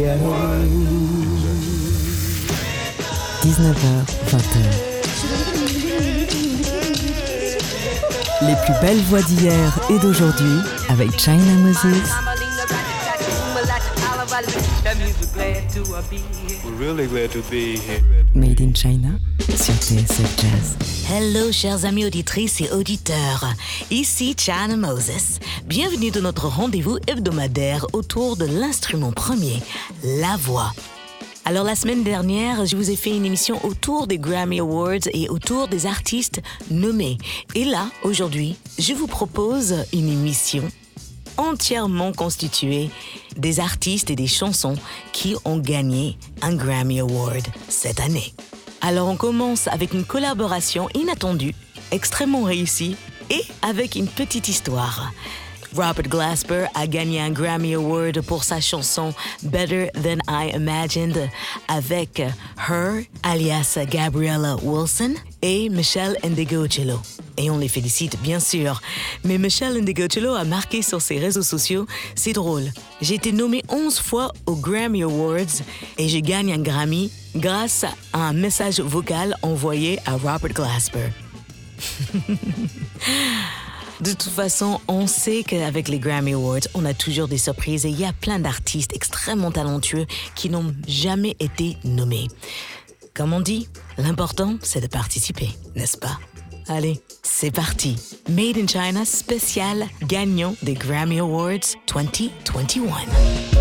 19h, 20h. Les plus belles voix d'hier et d'aujourd'hui avec China Moses. Made in China sur. Hello chers amis auditrices et auditeurs, ici China Moses. Bienvenue dans notre rendez-vous hebdomadaire autour de l'instrument premier, la voix. Alors la semaine dernière, je vous ai fait une émission autour des Grammy Awards et autour des artistes nommés. Et là, aujourd'hui, je vous propose une émission entièrement constituée des artistes et des chansons qui ont gagné un Grammy Award cette année. Alors on commence avec une collaboration inattendue, extrêmement réussie et avec une petite histoire. Robert Glasper a gagné un Grammy Award pour sa chanson Better Than I Imagined avec Her, alias Gabriella Wilson, et Michelle Ndegocello. Et on les félicite bien sûr. Mais Michelle Ndegocello a marqué sur ses réseaux sociaux, c'est drôle. J'ai été nommée 11 fois aux Grammy Awards et je gagne un Grammy grâce à un message vocal envoyé à Robert Glasper. De toute façon, on sait qu'avec les Grammy Awards, on a toujours des surprises et il y a plein d'artistes extrêmement talentueux qui n'ont jamais été nommés. Comme on dit, l'important, c'est de participer, n'est-ce pas? Allez, c'est parti. Made in China spécial gagnant des Grammy Awards 2021.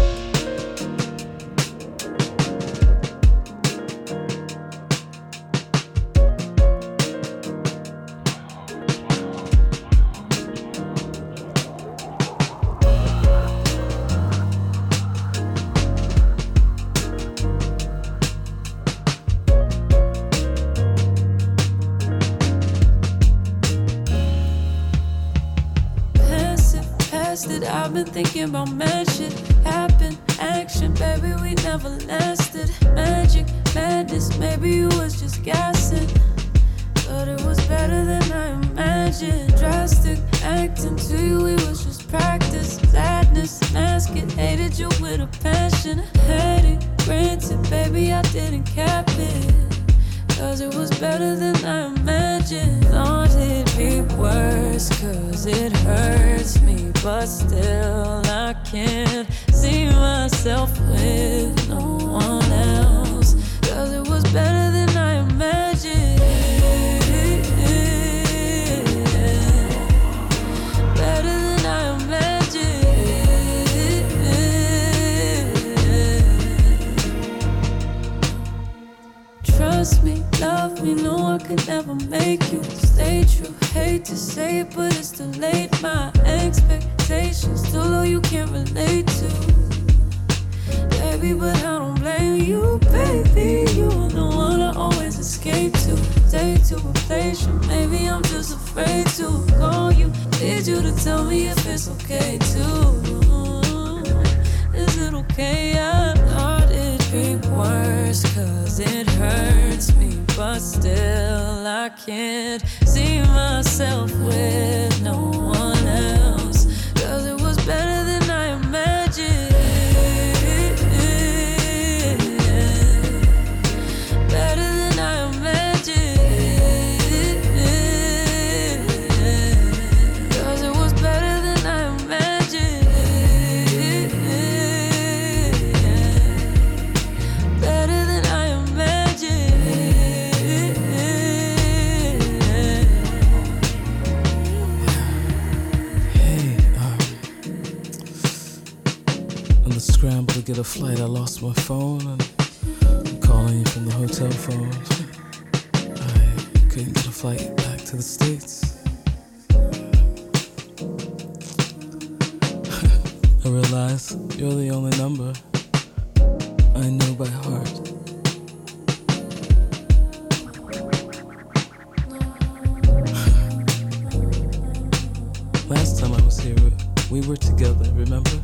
Could never make you stay true. Hate to say it, but it's too late. My expectations too low, you can't relate to. Baby, but I don't blame you, baby. You are the one I always escape to. To replace you. Maybe I'm just afraid to call you. Need you to tell me if it's okay too. Is it okay? I thought it'd be worse, cause it hurts me. But still, I can't see myself with no one get a flight, I lost my phone and I'm calling you from the hotel phone. I couldn't get a flight back to the States. I realize you're the only number I know by heart. Last time I was here, we were together, remember?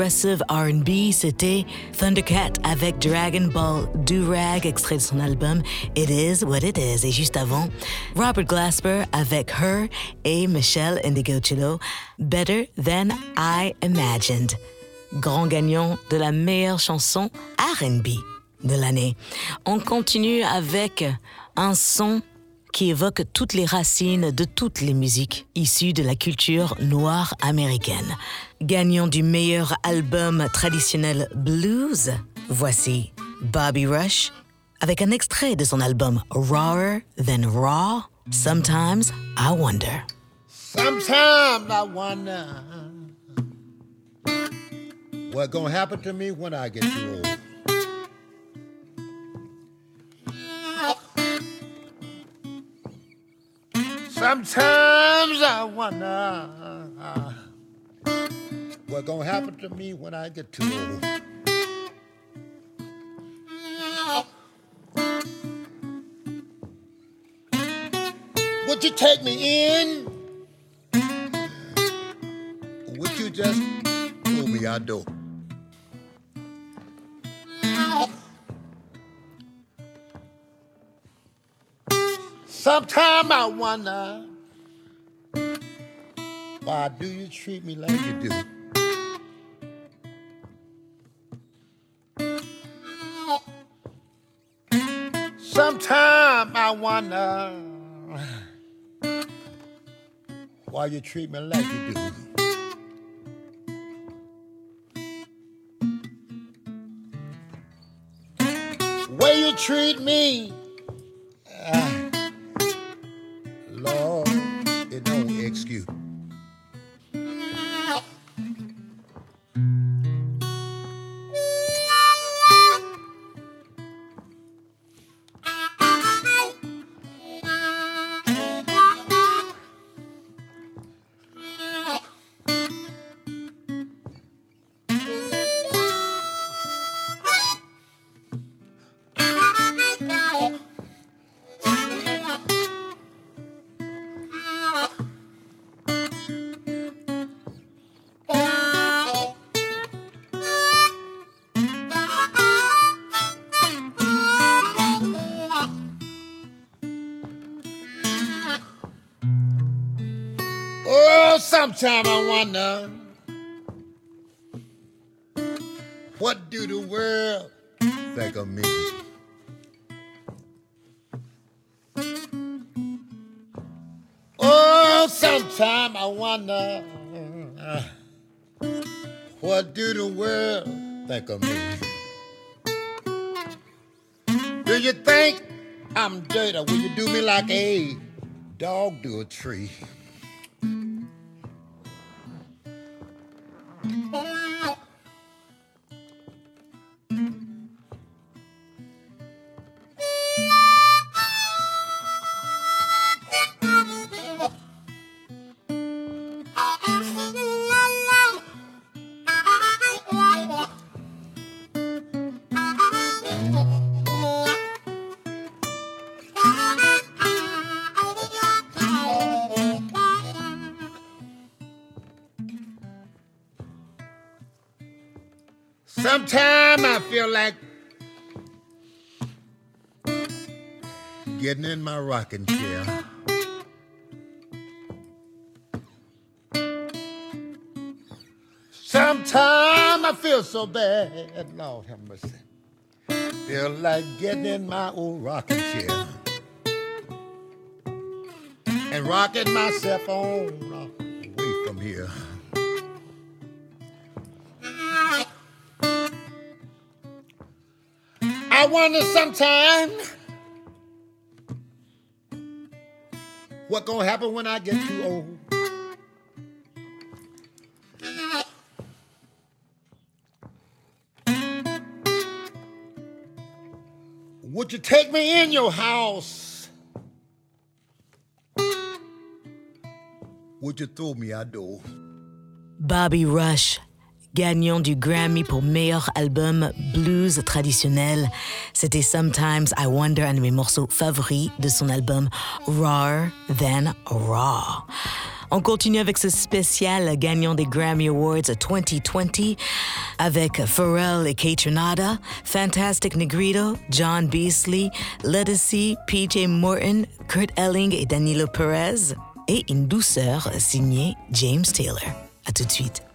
progressive RB, c'était Thundercat avec Dragon Ball Durag, extrait de son album It Is What It Is. Et juste avant, Robert Glasper avec Her et Michelle Indigocello, Better Than I Imagined. Grand gagnant de la meilleure chanson RB de l'année. On continue avec un son qui évoque toutes les racines de toutes les musiques issues de la culture noire américaine. Gagnant du meilleur album traditionnel blues, voici Bobby Rush avec un extrait de son album Rawer Than Raw, Sometimes I Wonder. Sometimes I wonder what's gonna happen to me when I get old. Sometimes I wonder what's gonna happen to me when I get too old. Would you take me in? Would you just pull me out door? Sometime I wonder why do you treat me like you do? Sometime I wonder why you treat me like you do. Way you treat me, Oh, sometime I wonder what do the world think of me? Oh, sometime I wonder what do the world think of me? Do you think I'm dirty? Will you do me like a dog do a tree? Sometime I feel like getting in my rocking chair. Sometimes I feel so bad, Lord have mercy. Feel like getting in my old rocking chair and rocking myself on uh, away from here. Wonder sometime what gonna happen when I get too old. Would you take me in your house? Would you throw me out door? Bobby Rush, gagnant du Grammy pour meilleur album blues traditionnel. C'était Sometimes I Wonder, un de mes morceaux favoris de son album Rawer Than Raw. On continue avec ce spécial gagnant des Grammy Awards 2020 avec Pharrell et Kate Renata, Fantastic Negrito, John Beasley, Lettucey, PJ Morton, Kurt Elling et Danilo Perez et une douceur signée James Taylor. À tout de suite.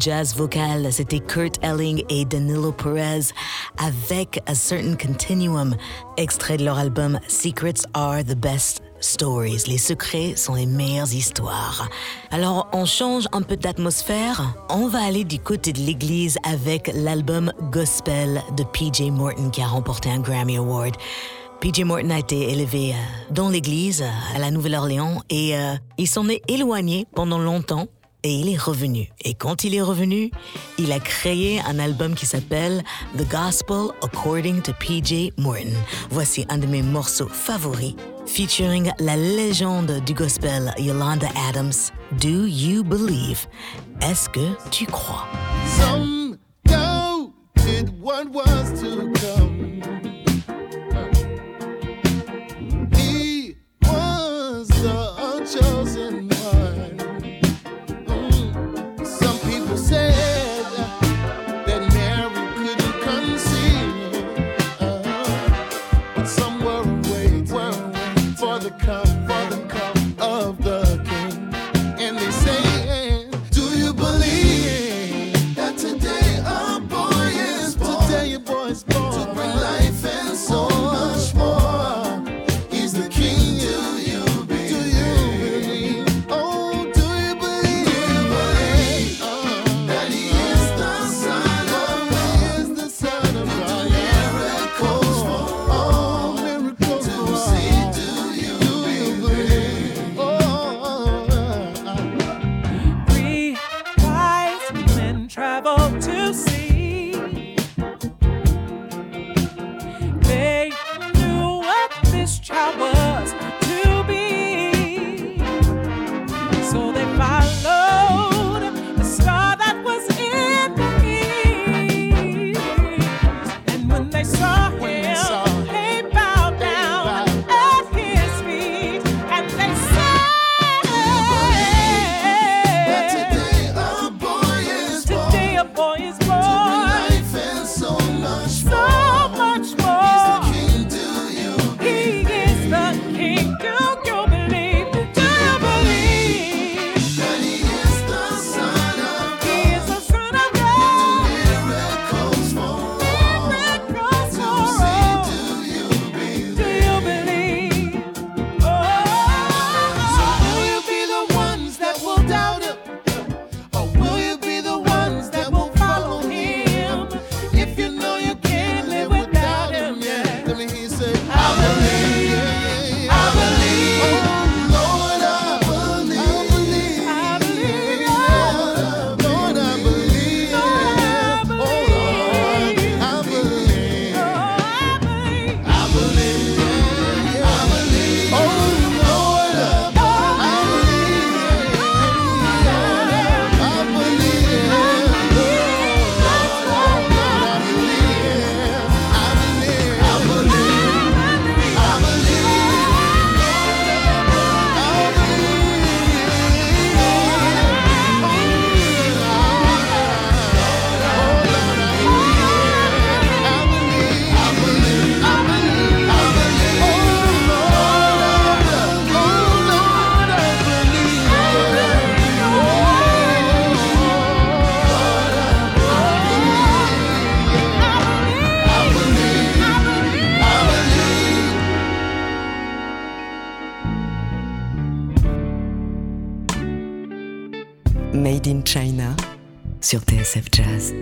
Jazz vocal, c'était Kurt Elling et Danilo Perez avec A Certain Continuum, extrait de leur album Secrets Are the Best Stories. Les secrets sont les meilleures histoires. Alors, on change un peu d'atmosphère. On va aller du côté de l'église avec l'album Gospel de PJ Morton qui a remporté un Grammy Award. PJ Morton a été élevé euh, dans l'église à la Nouvelle-Orléans et euh, il s'en est éloigné pendant longtemps et il est revenu. Et quand il est revenu, il a créé un album qui s'appelle The Gospel According to PJ Morton. Voici un de mes morceaux favoris featuring la légende du gospel Yolanda Adams. Do you believe? Est-ce que tu crois? Some doubted what was to come. progressive jazz.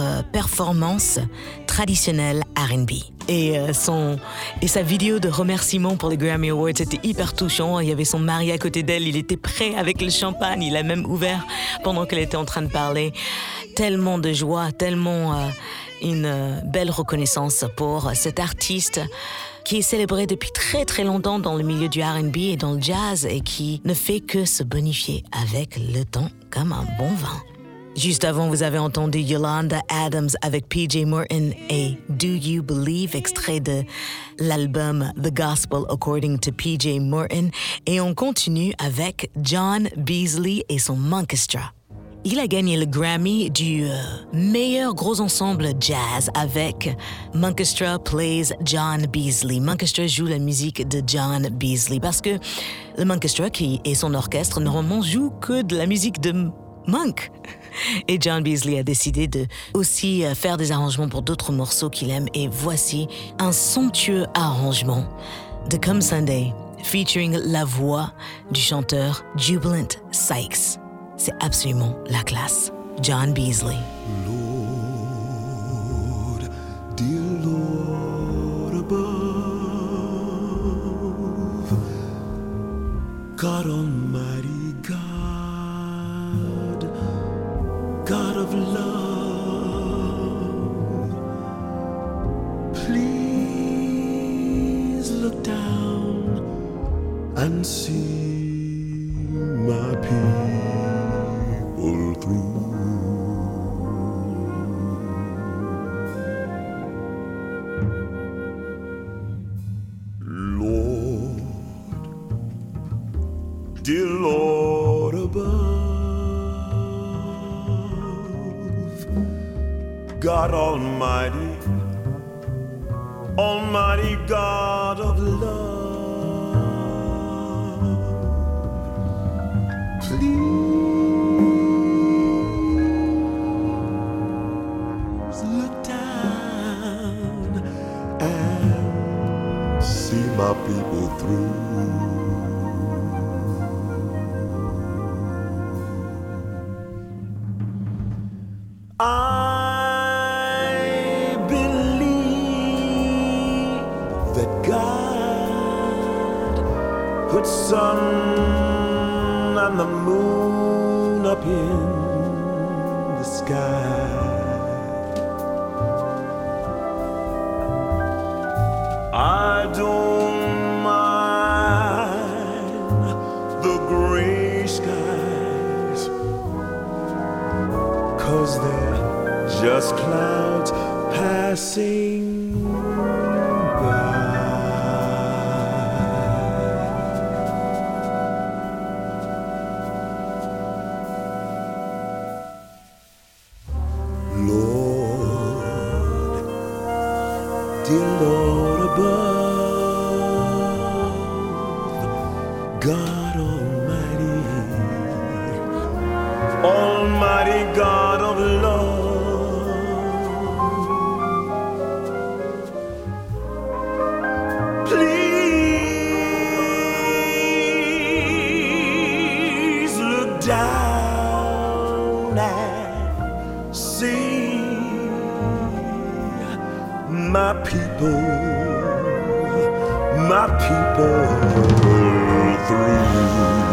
Euh, performance traditionnelle R&B. Et, euh, son, et sa vidéo de remerciement pour les Grammy Awards était hyper touchant. Il y avait son mari à côté d'elle, il était prêt avec le champagne, il a même ouvert pendant qu'elle était en train de parler. Tellement de joie, tellement euh, une belle reconnaissance pour cet artiste qui est célébré depuis très très longtemps dans le milieu du RB et dans le jazz et qui ne fait que se bonifier avec le temps comme un bon vin. Juste avant, vous avez entendu Yolanda Adams avec PJ Morton et Do You Believe, extrait de l'album The Gospel According to PJ Morton. Et on continue avec John Beasley et son Monkestra. Il a gagné le Grammy du euh, meilleur gros ensemble jazz avec Monkestra Plays John Beasley. Monkestra joue la musique de John Beasley parce que le Monkestra qui est son orchestre normalement joue que de la musique de Monk. Et John Beasley a décidé de aussi euh, faire des arrangements pour d'autres morceaux qu'il aime. Et voici un somptueux arrangement de Come Sunday featuring la voix du chanteur Jubilant Sykes. C'est absolument la classe. John Beasley. Lord, dear Lord above, God of love, please look down and see Almighty God of love, please look down and see my people through. Sun and the moon up in the sky. I don't mind the gray skies Cause they're just clouds passing down see my people, my people through.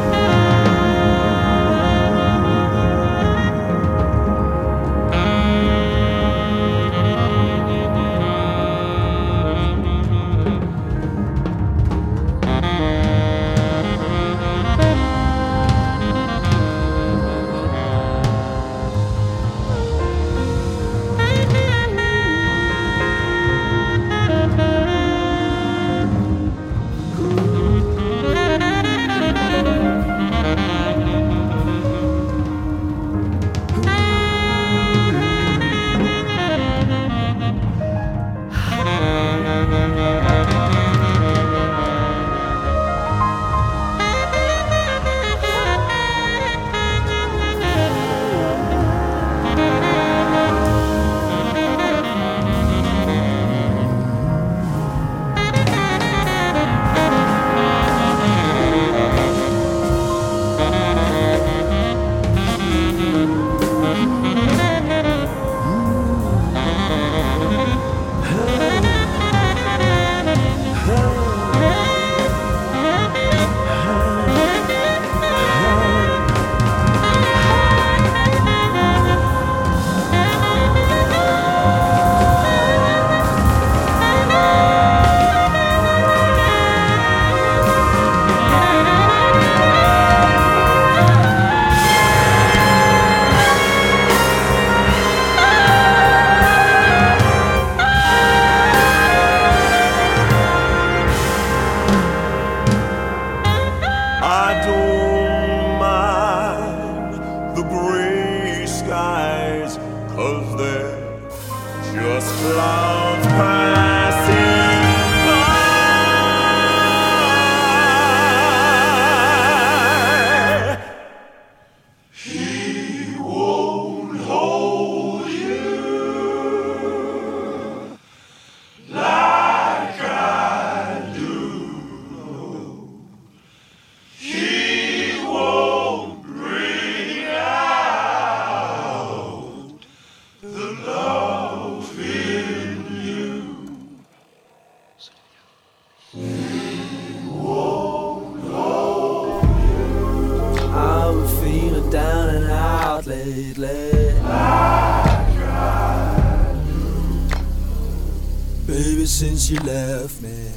You left me.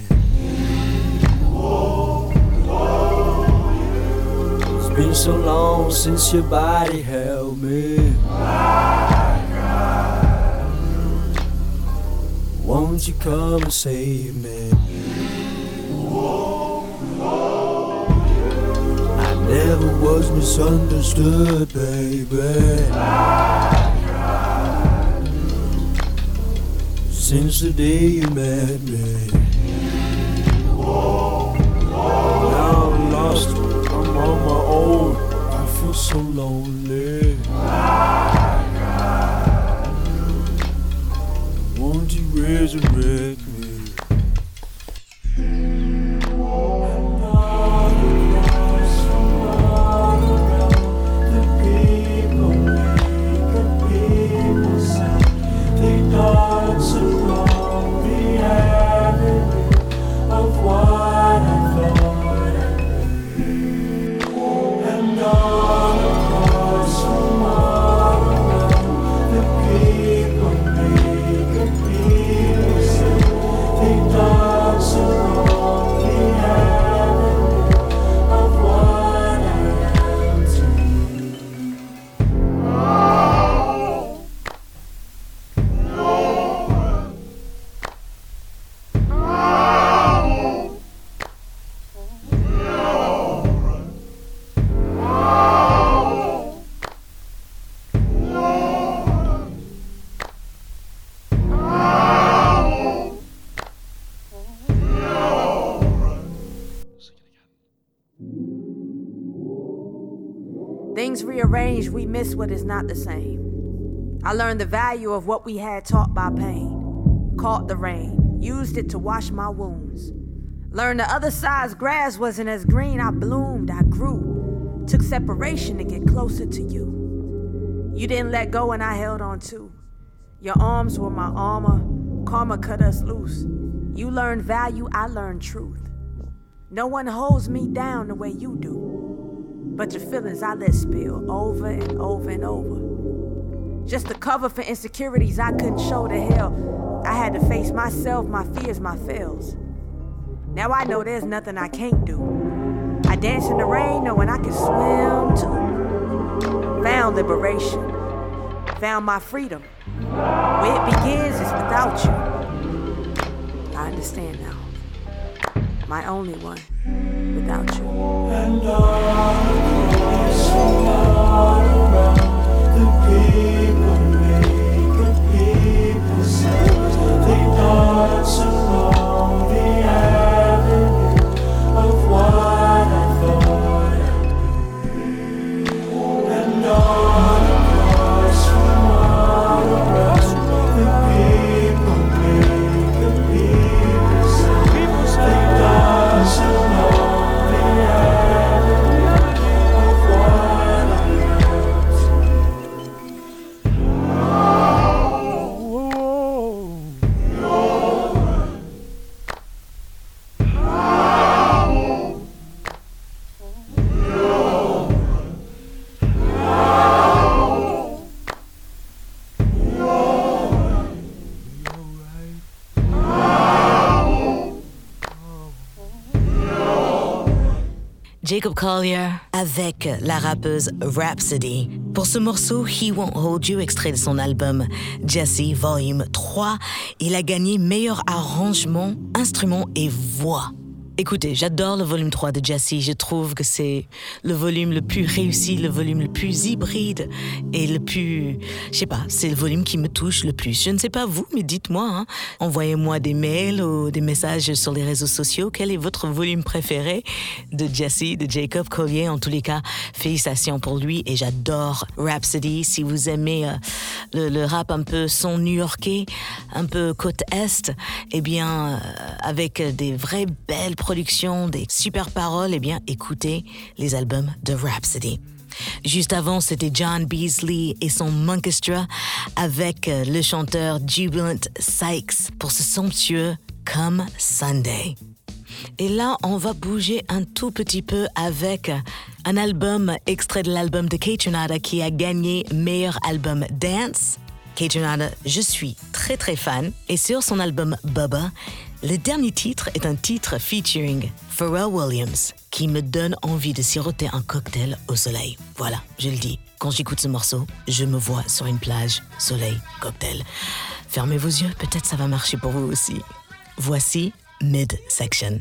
It's been so long since your body held me. Won't you come and save me? I never was misunderstood, baby. Since the day you met me. Now I'm lost, I'm on my own. I feel so lonely. Won't you resurrect Things rearranged, we miss what is not the same. I learned the value of what we had taught by pain. Caught the rain, used it to wash my wounds. Learned the other side's grass wasn't as green. I bloomed, I grew. Took separation to get closer to you. You didn't let go and I held on too. Your arms were my armor. Karma cut us loose. You learned value, I learned truth. No one holds me down the way you do. But your feelings I let spill over and over and over. Just the cover for insecurities I couldn't show to hell. I had to face myself, my fears, my fails. Now I know there's nothing I can't do. I dance in the rain knowing I can swim too. Found liberation. Found my freedom. Where it begins is without you. I understand now. My only one about you. And all across, all around the people. Jacob Collier avec la rappeuse Rhapsody. Pour ce morceau He Won't Hold You, extrait de son album Jesse Volume 3, il a gagné meilleur arrangement, instrument et voix. Écoutez, j'adore le volume 3 de Jesse. Je trouve que c'est le volume le plus réussi, le volume le plus hybride et le plus. Je sais pas, c'est le volume qui me touche le plus. Je ne sais pas vous, mais dites-moi. hein. Envoyez-moi des mails ou des messages sur les réseaux sociaux. Quel est votre volume préféré de Jesse, de Jacob Collier? En tous les cas, félicitations pour lui et j'adore Rhapsody. Si vous aimez euh, le, le rap un peu son new-yorkais, un peu côte est, eh bien, euh, avec des vraies belles production des super paroles, eh bien, écoutez les albums de Rhapsody. Juste avant, c'était John Beasley et son Monkestra avec euh, le chanteur Jubilant Sykes pour ce somptueux Come Sunday. Et là, on va bouger un tout petit peu avec euh, un album extrait de l'album de Kate Renata qui a gagné meilleur album dance. Kate Renata, je suis très très fan. Et sur son album Bubba, le dernier titre est un titre featuring Pharrell Williams qui me donne envie de siroter un cocktail au soleil. Voilà, je le dis. Quand j'écoute ce morceau, je me vois sur une plage, soleil, cocktail. Fermez vos yeux, peut-être ça va marcher pour vous aussi. Voici Midsection.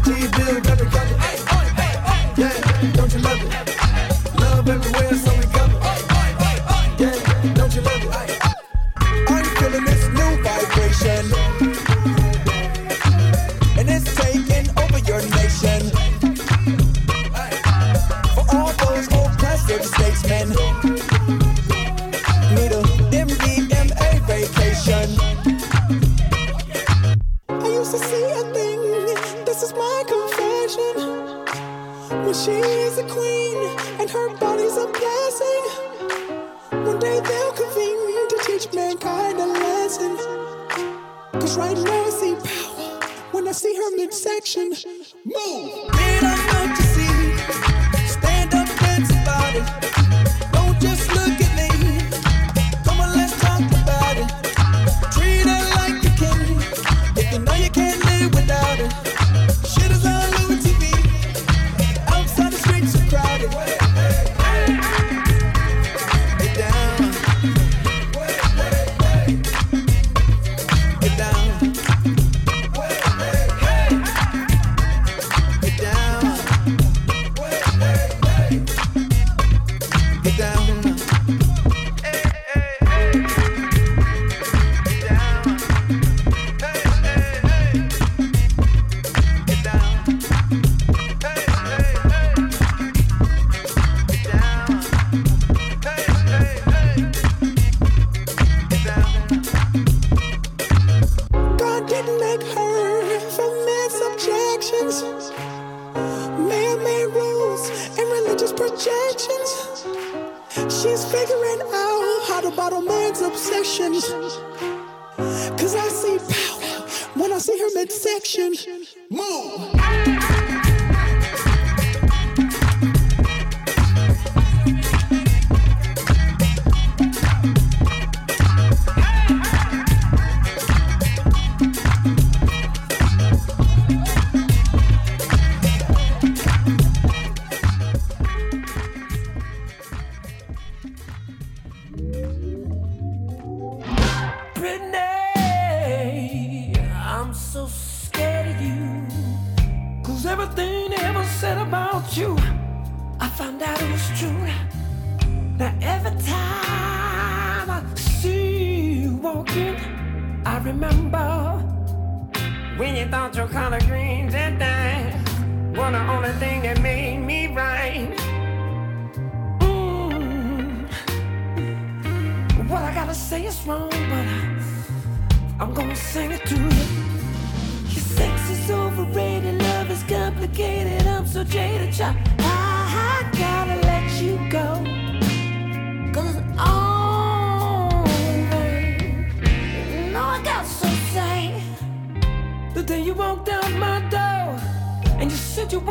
Quality build every gadget.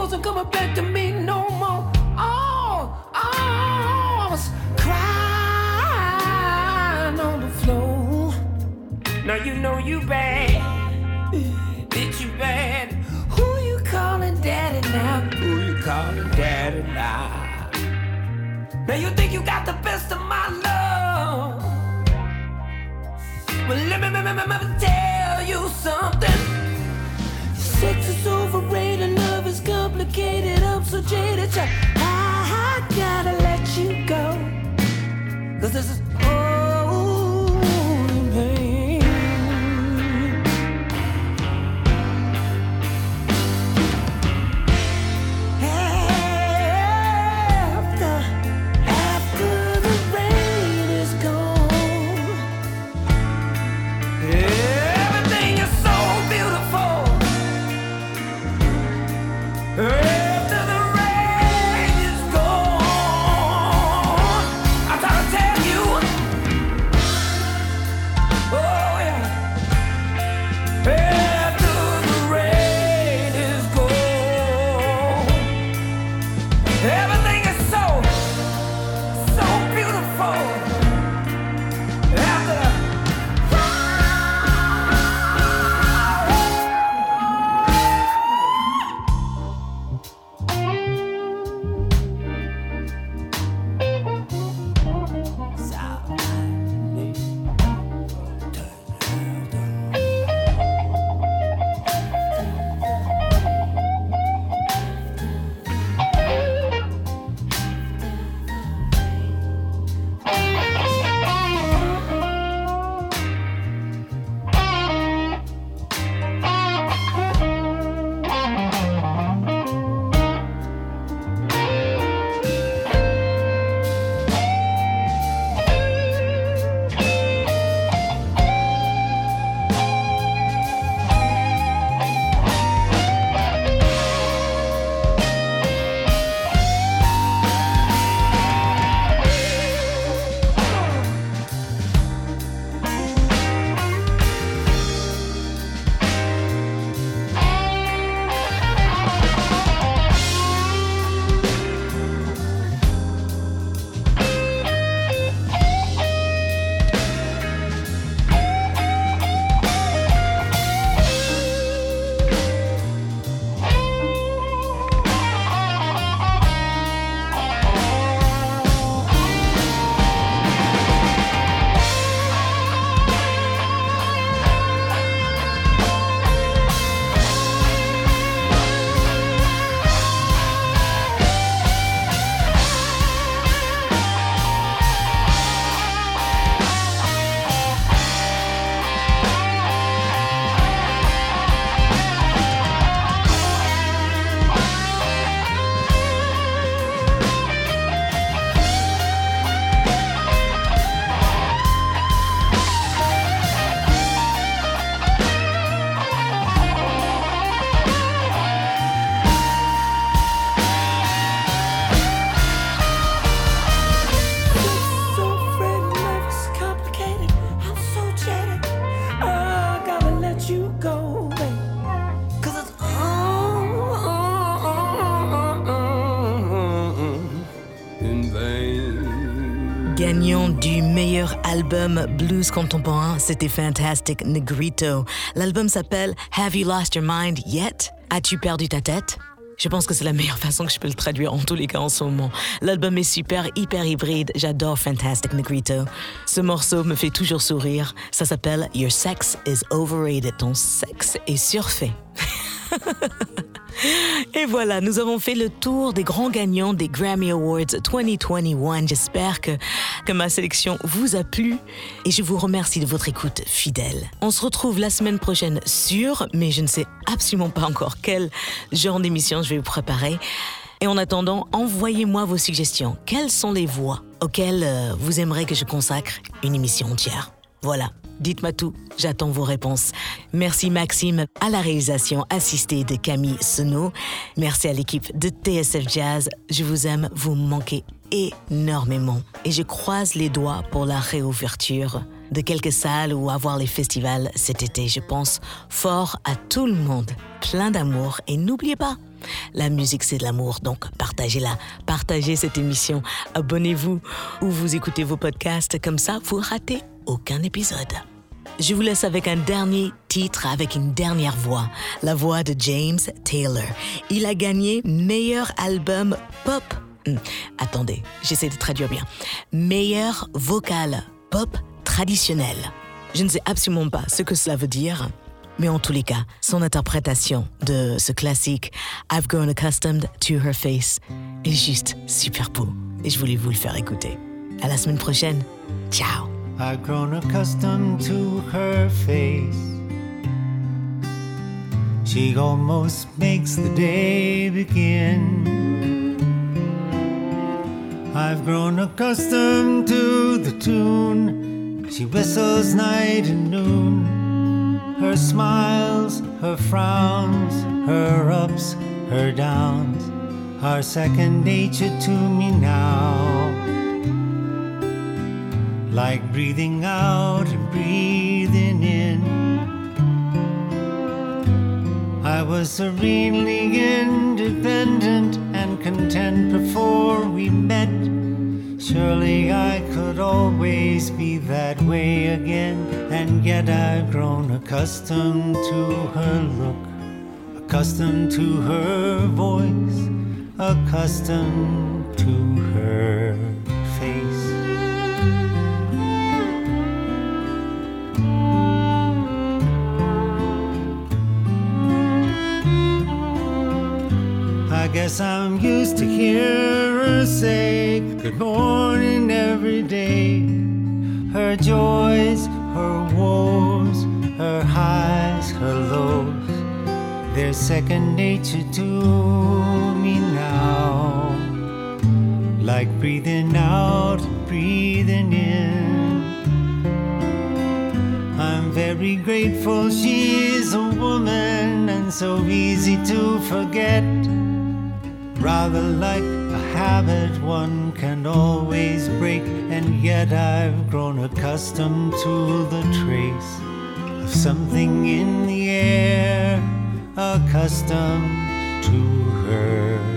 wasn't coming back to me no more. Oh, oh, I was crying on the floor. Now you know you bad. Bitch, you bad. Who you calling daddy now? Who you calling daddy now? Now you think you got the best of my love. Well, let me, let me, let me tell you something. I, gotta let you go. Cause this is meilleur album blues contemporain, c'était Fantastic Negrito. L'album s'appelle Have You Lost Your Mind Yet? As-tu perdu ta tête? Je pense que c'est la meilleure façon que je peux le traduire en tous les cas en ce moment. L'album est super, hyper hybride. J'adore Fantastic Negrito. Ce morceau me fait toujours sourire. Ça s'appelle Your Sex is Overrated. Ton sexe est surfait. Et voilà, nous avons fait le tour des grands gagnants des Grammy Awards 2021. J'espère que, ma sélection vous a plu et je vous remercie de votre écoute fidèle. On se retrouve la semaine prochaine sur, mais je ne sais absolument pas encore quel genre d'émission je vais vous préparer. Et en attendant, envoyez-moi vos suggestions. Quelles sont les voix auxquelles euh, vous aimeriez que je consacre une émission entière? Voilà. Dites-moi tout, j'attends vos réponses. Merci Maxime à la réalisation assistée de Camille Senot. Merci à l'équipe de TSF Jazz. Je vous aime, vous manquez énormément. Et je croise les doigts pour la réouverture de quelques salles ou avoir les festivals cet été. Je pense fort à tout le monde. Plein d'amour et n'oubliez pas, la musique c'est de l'amour, donc partagez-la. Partagez cette émission. Abonnez-vous ou vous écoutez vos podcasts comme ça, vous ratez aucun épisode. je vous laisse avec un dernier titre, avec une dernière voix, la voix de James Taylor. Il a gagné meilleur album pop. Hmm, attendez, j'essaie de traduire bien. Meilleur vocal pop traditionnel. Je ne sais absolument pas ce que cela veut dire, mais en tous les cas, son interprétation de ce classique I've grown accustomed to her face est juste super beau. Et je voulais vous le faire écouter. À la semaine prochaine. Ciao. I've grown accustomed to her face. She almost makes the day begin. I've grown accustomed to the tune. She whistles night and noon. Her smiles, her frowns, her ups, her downs are second nature to me now like breathing out and breathing in. I was serenely independent and content before we met. Surely I could always be that way again, and yet I've grown accustomed to her look, accustomed to her voice, accustomed to her Guess I'm used to hear her say good morning every day. Her joys, her woes, her highs, her lows, they're second nature to me now. Like breathing out breathing in. I'm very grateful she's a woman and so easy to forget. Rather like a habit one can always break, and yet I've grown accustomed to the trace of something in the air, accustomed to her